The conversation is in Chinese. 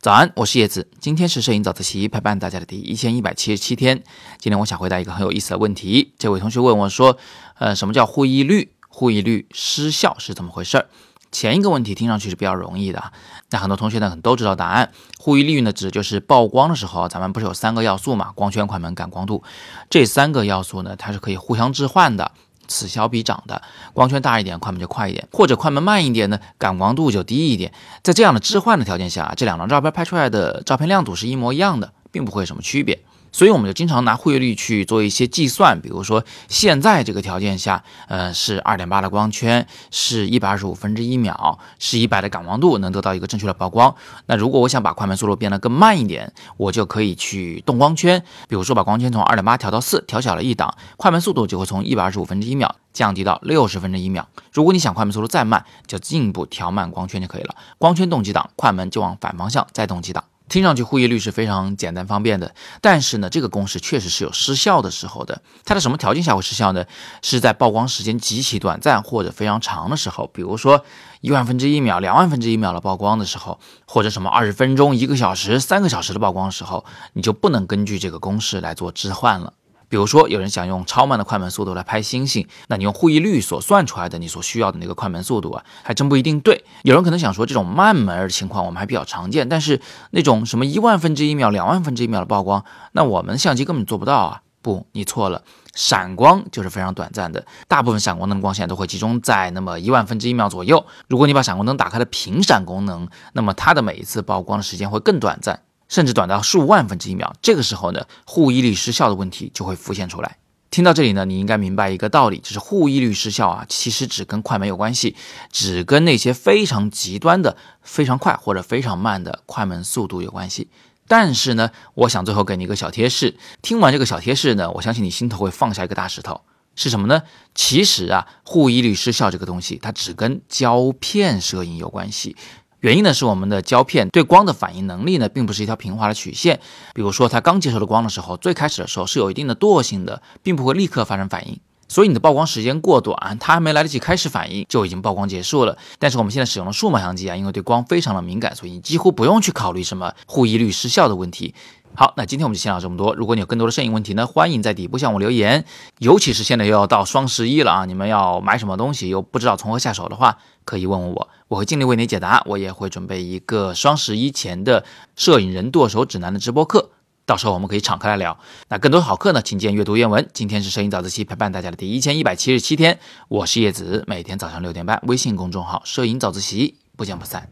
早安，我是叶子。今天是摄影早自习陪伴大家的第一千一百七十七天。今天我想回答一个很有意思的问题。这位同学问我说：“呃，什么叫护翼率？护翼率失效是怎么回事？”前一个问题听上去是比较容易的，那很多同学呢都知道答案。护翼率呢指就是曝光的时候，咱们不是有三个要素嘛？光圈、快门、感光度。这三个要素呢，它是可以互相置换的。此消彼长的，光圈大一点，快门就快一点；或者快门慢一点呢，感光度就低一点。在这样的置换的条件下，这两张照片拍出来的照片亮度是一模一样的，并不会有什么区别。所以我们就经常拿汇率去做一些计算，比如说现在这个条件下，呃，是二点八的光圈，是一百二十五分之一秒，是一百的感光度，能得到一个正确的曝光。那如果我想把快门速度变得更慢一点，我就可以去动光圈，比如说把光圈从二点八调到四，调小了一档，快门速度就会从一百二十五分之一秒降低到六十分之一秒。如果你想快门速度再慢，就进一步调慢光圈就可以了，光圈动几档，快门就往反方向再动几档。听上去互易率是非常简单方便的，但是呢，这个公式确实是有失效的时候的。它在什么条件下会失效呢？是在曝光时间极其短暂或者非常长的时候，比如说一万分之一秒、两万分之一秒的曝光的时候，或者什么二十分钟、一个小时、三个小时的曝光时候，你就不能根据这个公式来做置换了。比如说，有人想用超慢的快门速度来拍星星，那你用护翼率所算出来的你所需要的那个快门速度啊，还真不一定对。有人可能想说，这种慢门的情况我们还比较常见，但是那种什么一万分之一秒、两万分之一秒的曝光，那我们相机根本做不到啊！不，你错了，闪光就是非常短暂的，大部分闪光灯光线都会集中在那么一万分之一秒左右。如果你把闪光灯打开了频闪功能，那么它的每一次曝光的时间会更短暂。甚至短到数万分之一秒，这个时候呢，护翼率失效的问题就会浮现出来。听到这里呢，你应该明白一个道理，就是护翼率失效啊，其实只跟快门有关系，只跟那些非常极端的非常快或者非常慢的快门速度有关系。但是呢，我想最后给你一个小贴士，听完这个小贴士呢，我相信你心头会放下一个大石头，是什么呢？其实啊，护翼率失效这个东西，它只跟胶片摄影有关系。原因呢是我们的胶片对光的反应能力呢，并不是一条平滑的曲线。比如说，它刚接受的光的时候，最开始的时候是有一定的惰性的，并不会立刻发生反应。所以你的曝光时间过短，它还没来得及开始反应，就已经曝光结束了。但是我们现在使用的数码相机啊，因为对光非常的敏感，所以你几乎不用去考虑什么护翼率失效的问题。好，那今天我们就先聊这么多。如果你有更多的摄影问题呢，欢迎在底部向我留言。尤其是现在又要到双十一了啊，你们要买什么东西又不知道从何下手的话，可以问问我，我会尽力为你解答。我也会准备一个双十一前的摄影人剁手指南的直播课，到时候我们可以敞开来聊。那更多好课呢，请见阅读原文。今天是摄影早自习陪伴大家的第一千一百七十七天，我是叶子，每天早上六点半，微信公众号“摄影早自习”，不见不散。